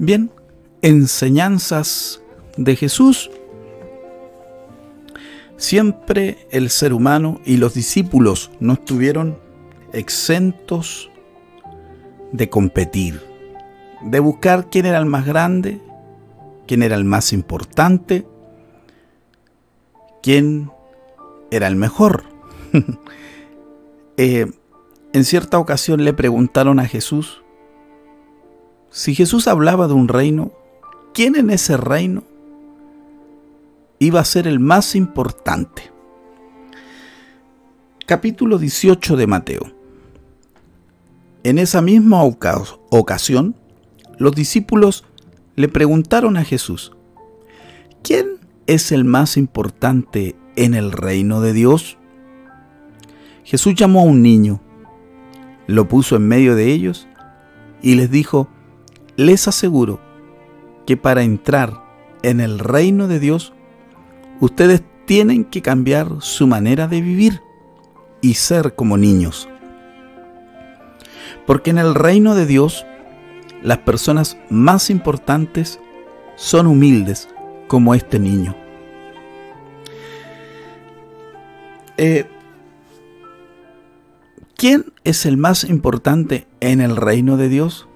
Bien, enseñanzas de Jesús. Siempre el ser humano y los discípulos no estuvieron exentos de competir, de buscar quién era el más grande, quién era el más importante, quién era el mejor. Eh, en cierta ocasión le preguntaron a Jesús, si Jesús hablaba de un reino, ¿quién en ese reino iba a ser el más importante? Capítulo 18 de Mateo. En esa misma ocasión, los discípulos le preguntaron a Jesús, ¿quién es el más importante en el reino de Dios? Jesús llamó a un niño, lo puso en medio de ellos y les dijo, les aseguro que para entrar en el reino de Dios, ustedes tienen que cambiar su manera de vivir y ser como niños. Porque en el reino de Dios, las personas más importantes son humildes como este niño. Eh, ¿Quién es el más importante en el reino de Dios?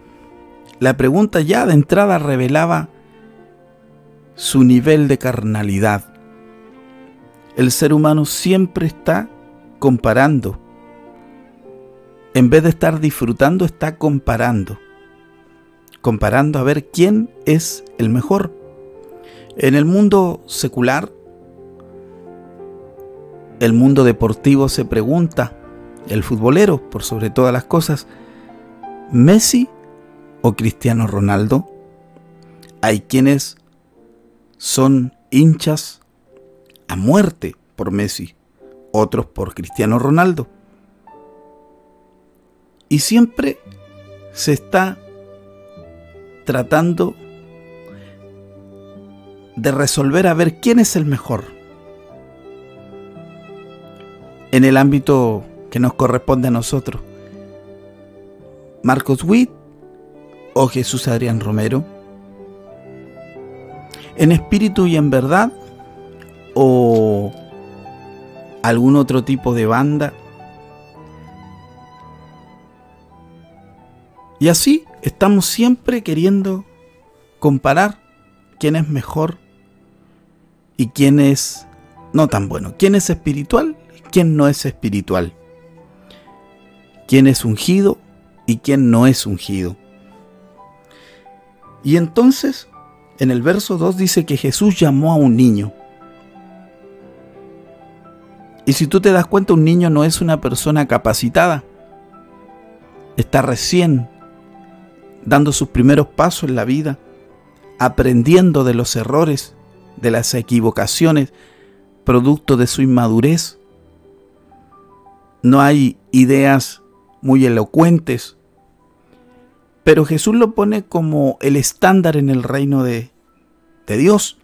La pregunta ya de entrada revelaba su nivel de carnalidad. El ser humano siempre está comparando. En vez de estar disfrutando, está comparando. Comparando a ver quién es el mejor. En el mundo secular, el mundo deportivo se pregunta, el futbolero, por sobre todas las cosas, ¿Messi o Cristiano Ronaldo. Hay quienes son hinchas a muerte por Messi, otros por Cristiano Ronaldo. Y siempre se está tratando de resolver a ver quién es el mejor. En el ámbito que nos corresponde a nosotros. Marcos Witt o Jesús Adrián Romero? ¿En espíritu y en verdad? ¿O algún otro tipo de banda? Y así estamos siempre queriendo comparar quién es mejor y quién es no tan bueno. ¿Quién es espiritual? ¿Quién no es espiritual? ¿Quién es ungido y quién no es ungido? Y entonces, en el verso 2 dice que Jesús llamó a un niño. Y si tú te das cuenta, un niño no es una persona capacitada. Está recién dando sus primeros pasos en la vida, aprendiendo de los errores, de las equivocaciones, producto de su inmadurez. No hay ideas muy elocuentes, pero Jesús lo pone como el estándar en el reino de, de Dios.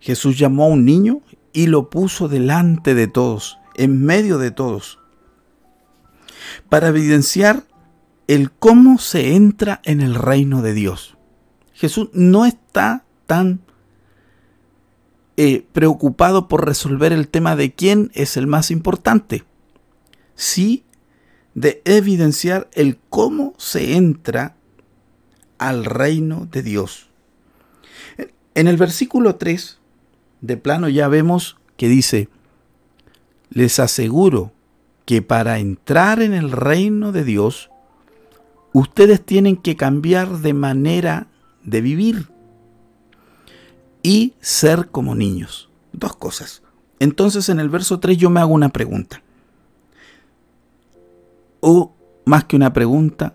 Jesús llamó a un niño y lo puso delante de todos, en medio de todos, para evidenciar el cómo se entra en el reino de Dios. Jesús no está tan eh, preocupado por resolver el tema de quién es el más importante. Sí de evidenciar el cómo se entra al reino de Dios. En el versículo 3, de plano ya vemos que dice, les aseguro que para entrar en el reino de Dios, ustedes tienen que cambiar de manera de vivir y ser como niños. Dos cosas. Entonces en el verso 3 yo me hago una pregunta. O más que una pregunta,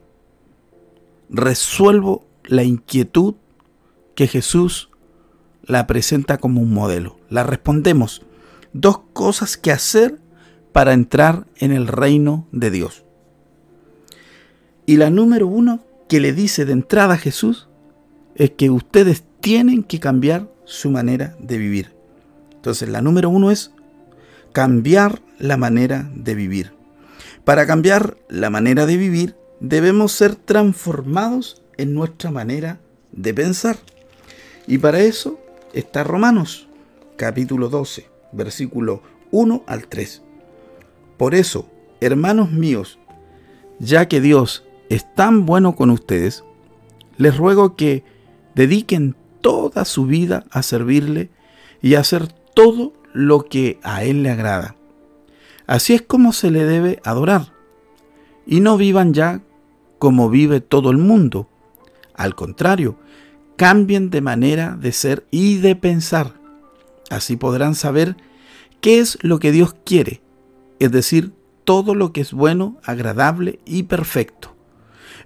resuelvo la inquietud que Jesús la presenta como un modelo. La respondemos. Dos cosas que hacer para entrar en el reino de Dios. Y la número uno que le dice de entrada a Jesús es que ustedes tienen que cambiar su manera de vivir. Entonces la número uno es cambiar la manera de vivir. Para cambiar la manera de vivir debemos ser transformados en nuestra manera de pensar. Y para eso está Romanos capítulo 12, versículo 1 al 3. Por eso, hermanos míos, ya que Dios es tan bueno con ustedes, les ruego que dediquen toda su vida a servirle y a hacer todo lo que a Él le agrada. Así es como se le debe adorar. Y no vivan ya como vive todo el mundo. Al contrario, cambien de manera de ser y de pensar. Así podrán saber qué es lo que Dios quiere, es decir, todo lo que es bueno, agradable y perfecto.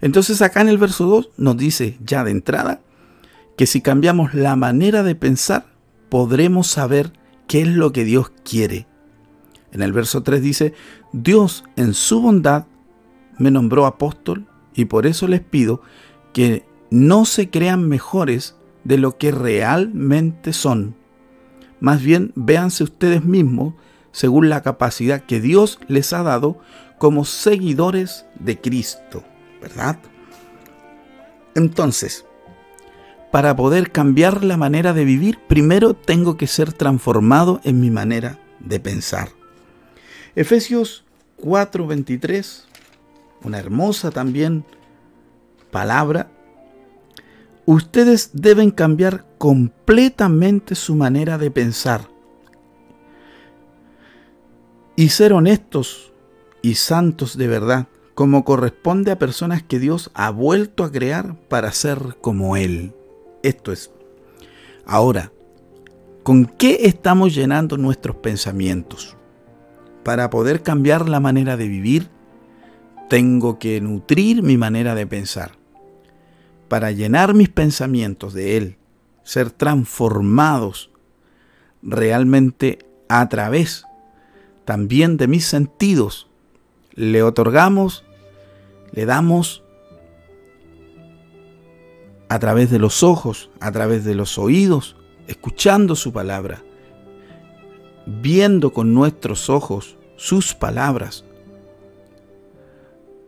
Entonces acá en el verso 2 nos dice ya de entrada que si cambiamos la manera de pensar, podremos saber qué es lo que Dios quiere. En el verso 3 dice, Dios en su bondad me nombró apóstol y por eso les pido que no se crean mejores de lo que realmente son. Más bien véanse ustedes mismos según la capacidad que Dios les ha dado como seguidores de Cristo. ¿verdad? Entonces, para poder cambiar la manera de vivir, primero tengo que ser transformado en mi manera de pensar. Efesios 4:23, una hermosa también palabra. Ustedes deben cambiar completamente su manera de pensar y ser honestos y santos de verdad como corresponde a personas que Dios ha vuelto a crear para ser como Él. Esto es. Ahora, ¿con qué estamos llenando nuestros pensamientos? Para poder cambiar la manera de vivir, tengo que nutrir mi manera de pensar. Para llenar mis pensamientos de Él, ser transformados realmente a través también de mis sentidos, le otorgamos le damos a través de los ojos, a través de los oídos, escuchando su palabra, viendo con nuestros ojos sus palabras,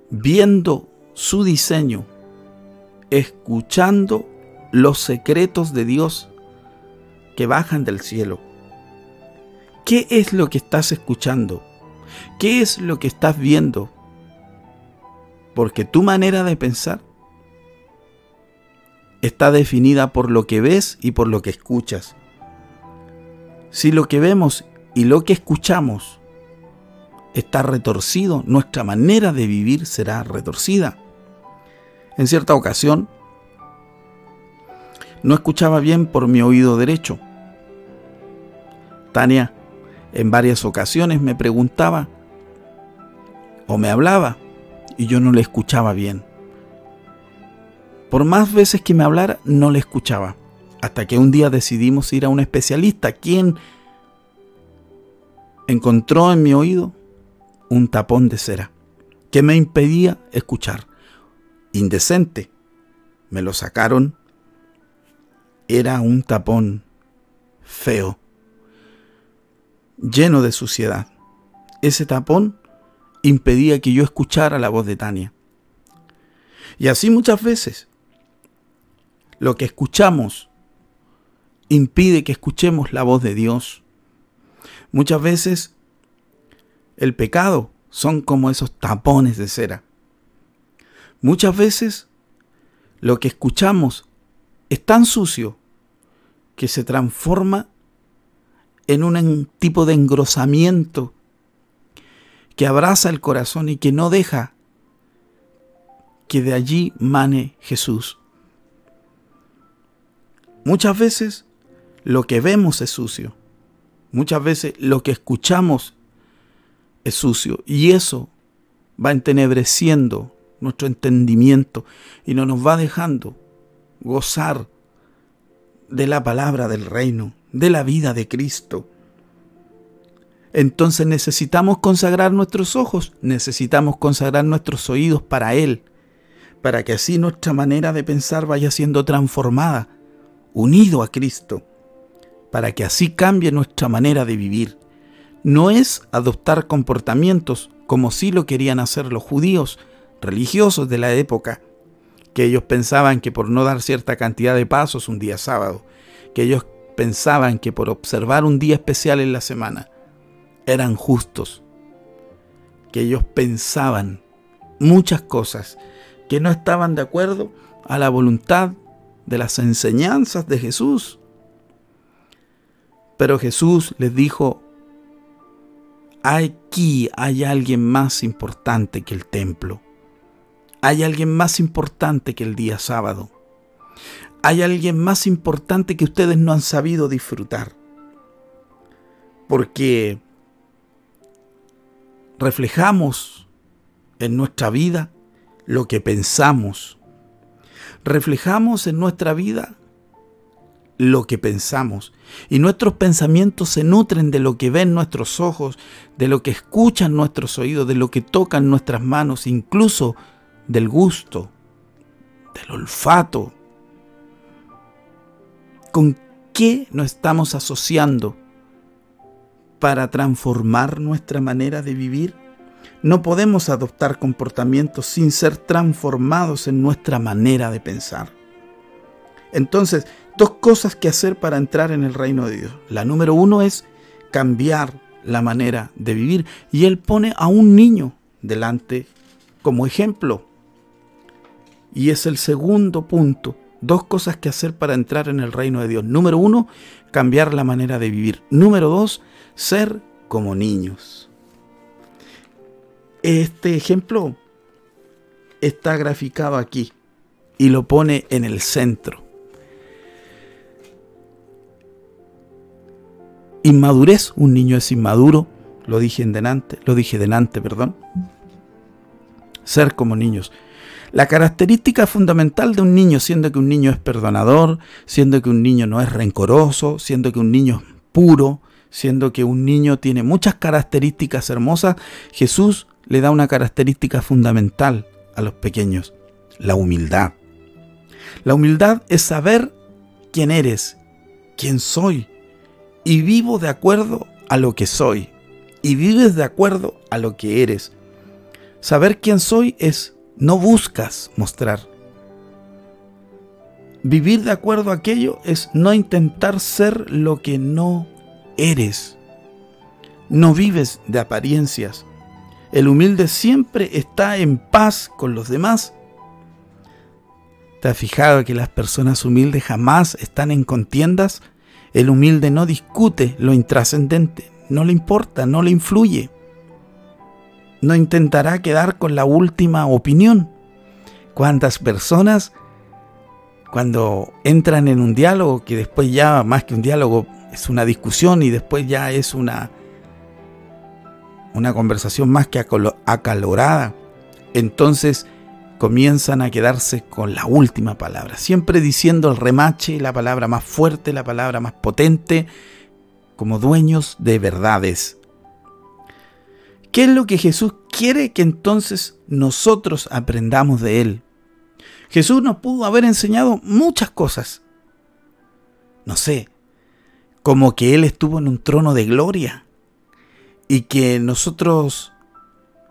viendo su diseño, escuchando los secretos de Dios que bajan del cielo. ¿Qué es lo que estás escuchando? ¿Qué es lo que estás viendo? Porque tu manera de pensar está definida por lo que ves y por lo que escuchas. Si lo que vemos y lo que escuchamos está retorcido, nuestra manera de vivir será retorcida. En cierta ocasión, no escuchaba bien por mi oído derecho. Tania en varias ocasiones me preguntaba o me hablaba y yo no le escuchaba bien. Por más veces que me hablara, no le escuchaba. Hasta que un día decidimos ir a un especialista, quien encontró en mi oído un tapón de cera que me impedía escuchar. Indecente. Me lo sacaron. Era un tapón feo, lleno de suciedad. Ese tapón impedía que yo escuchara la voz de Tania. Y así muchas veces lo que escuchamos impide que escuchemos la voz de Dios. Muchas veces el pecado son como esos tapones de cera. Muchas veces lo que escuchamos es tan sucio que se transforma en un tipo de engrosamiento que abraza el corazón y que no deja que de allí mane Jesús. Muchas veces lo que vemos es sucio. Muchas veces lo que escuchamos es sucio. Y eso va entenebreciendo nuestro entendimiento y no nos va dejando gozar de la palabra del reino, de la vida de Cristo. Entonces necesitamos consagrar nuestros ojos, necesitamos consagrar nuestros oídos para Él, para que así nuestra manera de pensar vaya siendo transformada, unido a Cristo, para que así cambie nuestra manera de vivir. No es adoptar comportamientos como sí lo querían hacer los judíos religiosos de la época, que ellos pensaban que por no dar cierta cantidad de pasos un día sábado, que ellos pensaban que por observar un día especial en la semana eran justos, que ellos pensaban muchas cosas que no estaban de acuerdo a la voluntad de las enseñanzas de Jesús. Pero Jesús les dijo, aquí hay alguien más importante que el templo. Hay alguien más importante que el día sábado. Hay alguien más importante que ustedes no han sabido disfrutar. Porque reflejamos en nuestra vida lo que pensamos. Reflejamos en nuestra vida lo que pensamos. Y nuestros pensamientos se nutren de lo que ven nuestros ojos, de lo que escuchan nuestros oídos, de lo que tocan nuestras manos, incluso del gusto, del olfato. ¿Con qué nos estamos asociando para transformar nuestra manera de vivir? No podemos adoptar comportamientos sin ser transformados en nuestra manera de pensar. Entonces, dos cosas que hacer para entrar en el reino de Dios. La número uno es cambiar la manera de vivir. Y Él pone a un niño delante como ejemplo. Y es el segundo punto. Dos cosas que hacer para entrar en el reino de Dios. Número uno, cambiar la manera de vivir. Número dos, ser como niños. Este ejemplo está graficado aquí y lo pone en el centro. Inmadurez, un niño es inmaduro, lo dije en delante, lo dije delante, perdón. Ser como niños. La característica fundamental de un niño, siendo que un niño es perdonador, siendo que un niño no es rencoroso, siendo que un niño es puro, siendo que un niño tiene muchas características hermosas, Jesús le da una característica fundamental a los pequeños, la humildad. La humildad es saber quién eres, quién soy, y vivo de acuerdo a lo que soy, y vives de acuerdo a lo que eres. Saber quién soy es no buscas mostrar. Vivir de acuerdo a aquello es no intentar ser lo que no eres. No vives de apariencias. El humilde siempre está en paz con los demás. ¿Te has fijado que las personas humildes jamás están en contiendas? El humilde no discute lo intrascendente, no le importa, no le influye no intentará quedar con la última opinión. ¿Cuántas personas cuando entran en un diálogo, que después ya más que un diálogo es una discusión y después ya es una, una conversación más que acalorada, entonces comienzan a quedarse con la última palabra, siempre diciendo el remache, la palabra más fuerte, la palabra más potente, como dueños de verdades ¿Qué es lo que Jesús quiere que entonces nosotros aprendamos de Él? Jesús nos pudo haber enseñado muchas cosas. No sé, como que Él estuvo en un trono de gloria y que nosotros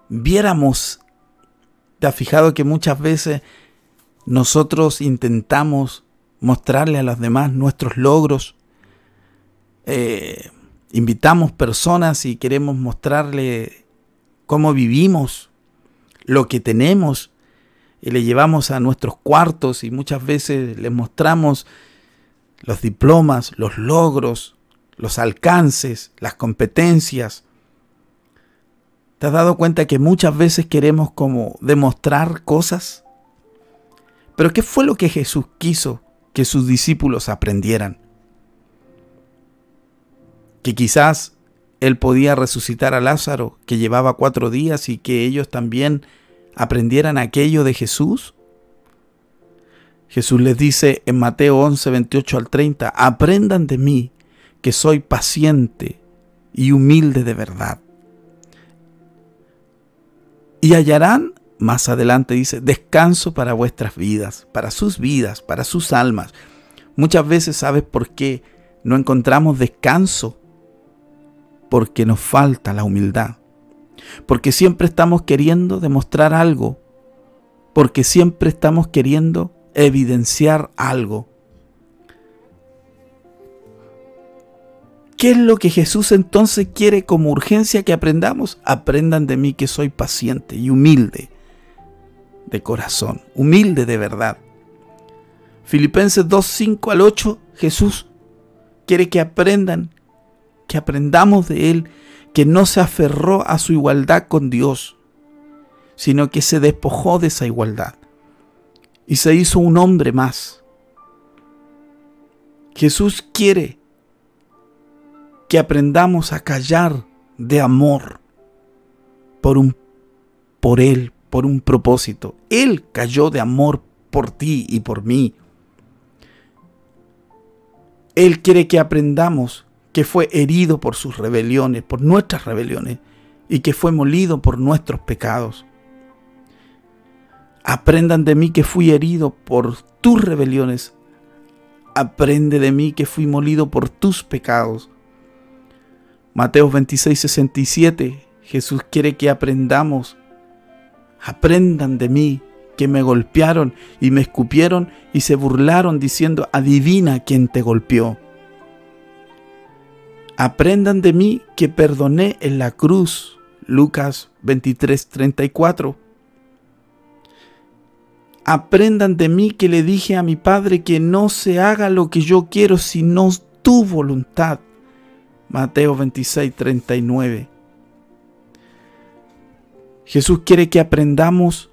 viéramos, te has fijado que muchas veces nosotros intentamos mostrarle a los demás nuestros logros, eh, invitamos personas y queremos mostrarle cómo vivimos, lo que tenemos, y le llevamos a nuestros cuartos y muchas veces les mostramos los diplomas, los logros, los alcances, las competencias. ¿Te has dado cuenta que muchas veces queremos como demostrar cosas? Pero ¿qué fue lo que Jesús quiso que sus discípulos aprendieran? Que quizás Él podía resucitar a Lázaro, que llevaba cuatro días, y que ellos también aprendieran aquello de Jesús. Jesús les dice en Mateo 11, 28 al 30, aprendan de mí, que soy paciente y humilde de verdad y hallarán, más adelante dice, descanso para vuestras vidas, para sus vidas, para sus almas. Muchas veces, ¿sabes por qué no encontramos descanso? Porque nos falta la humildad. Porque siempre estamos queriendo demostrar algo. Porque siempre estamos queriendo evidenciar algo. ¿Qué es lo que Jesús entonces quiere como urgencia que aprendamos? Aprendan de mí que soy paciente y humilde de corazón, humilde de verdad. Filipenses 2, 5 al 8, Jesús quiere que aprendan, que aprendamos de Él, que no se aferró a su igualdad con Dios, sino que se despojó de esa igualdad y se hizo un hombre más. Jesús quiere que aprendamos a callar de amor por un por él, por un propósito. Él cayó de amor por ti y por mí. Él quiere que aprendamos que fue herido por sus rebeliones, por nuestras rebeliones, y que fue molido por nuestros pecados. Aprendan de mí que fui herido por tus rebeliones. Aprende de mí que fui molido por tus pecados. Mateo 26, 67, Jesús quiere que aprendamos. Aprendan de mí, que me golpearon y me escupieron y se burlaron diciendo, adivina quién te golpeó. Aprendan de mí que perdoné en la cruz. Lucas 23, 34. Aprendan de mí que le dije a mi Padre que no se haga lo que yo quiero, sino tu voluntad. Mateo 26, 39. Jesús quiere que aprendamos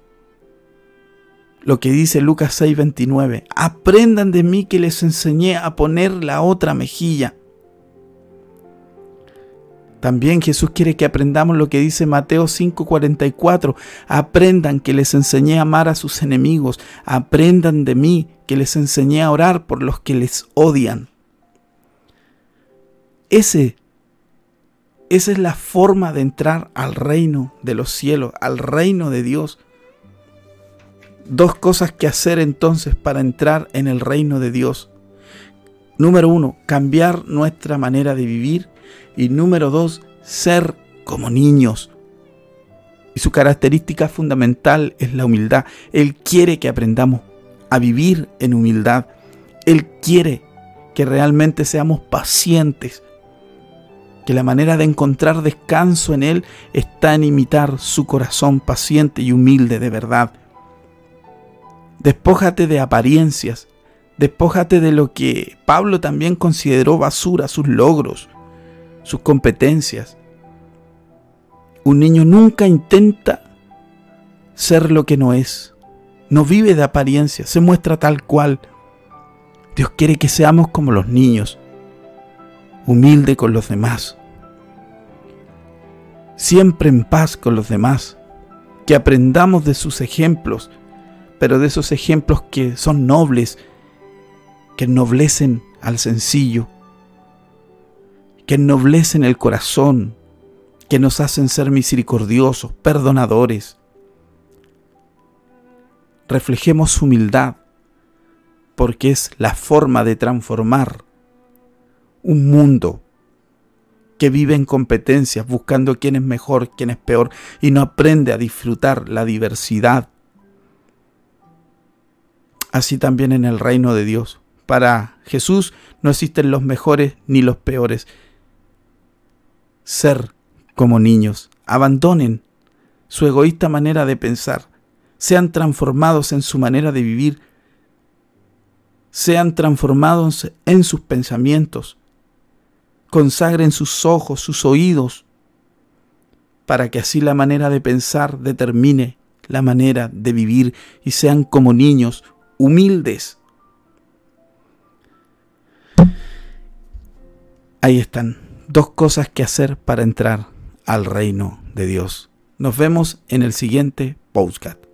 lo que dice Lucas 6, 29. Aprendan de mí que les enseñé a poner la otra mejilla. También Jesús quiere que aprendamos lo que dice Mateo 5:44. Aprendan que les enseñé a amar a sus enemigos. Aprendan de mí que les enseñé a orar por los que les odian. Ese, esa es la forma de entrar al reino de los cielos, al reino de Dios. Dos cosas que hacer entonces para entrar en el reino de Dios. Número uno, cambiar nuestra manera de vivir. Y número dos, ser como niños. Y su característica fundamental es la humildad. Él quiere que aprendamos a vivir en humildad. Él quiere que realmente seamos pacientes que la manera de encontrar descanso en Él está en imitar su corazón paciente y humilde de verdad. Despójate de apariencias, despójate de lo que Pablo también consideró basura, sus logros, sus competencias. Un niño nunca intenta ser lo que no es, no vive de apariencias, se muestra tal cual. Dios quiere que seamos como los niños, humilde con los demás, siempre en paz con los demás, que aprendamos de sus ejemplos, pero de esos ejemplos que son nobles, que ennoblecen al sencillo, que ennoblecen el corazón, que nos hacen ser misericordiosos, perdonadores. Reflejemos humildad, porque es la forma de transformar un mundo que vive en competencias, buscando quién es mejor, quién es peor, y no aprende a disfrutar la diversidad. Así también en el reino de Dios. Para Jesús no existen los mejores ni los peores. Ser como niños, abandonen su egoísta manera de pensar, sean transformados en su manera de vivir, sean transformados en sus pensamientos, consagren sus ojos, sus oídos, para que así la manera de pensar determine la manera de vivir y sean como niños humildes. Ahí están, dos cosas que hacer para entrar al reino de Dios. Nos vemos en el siguiente postcat.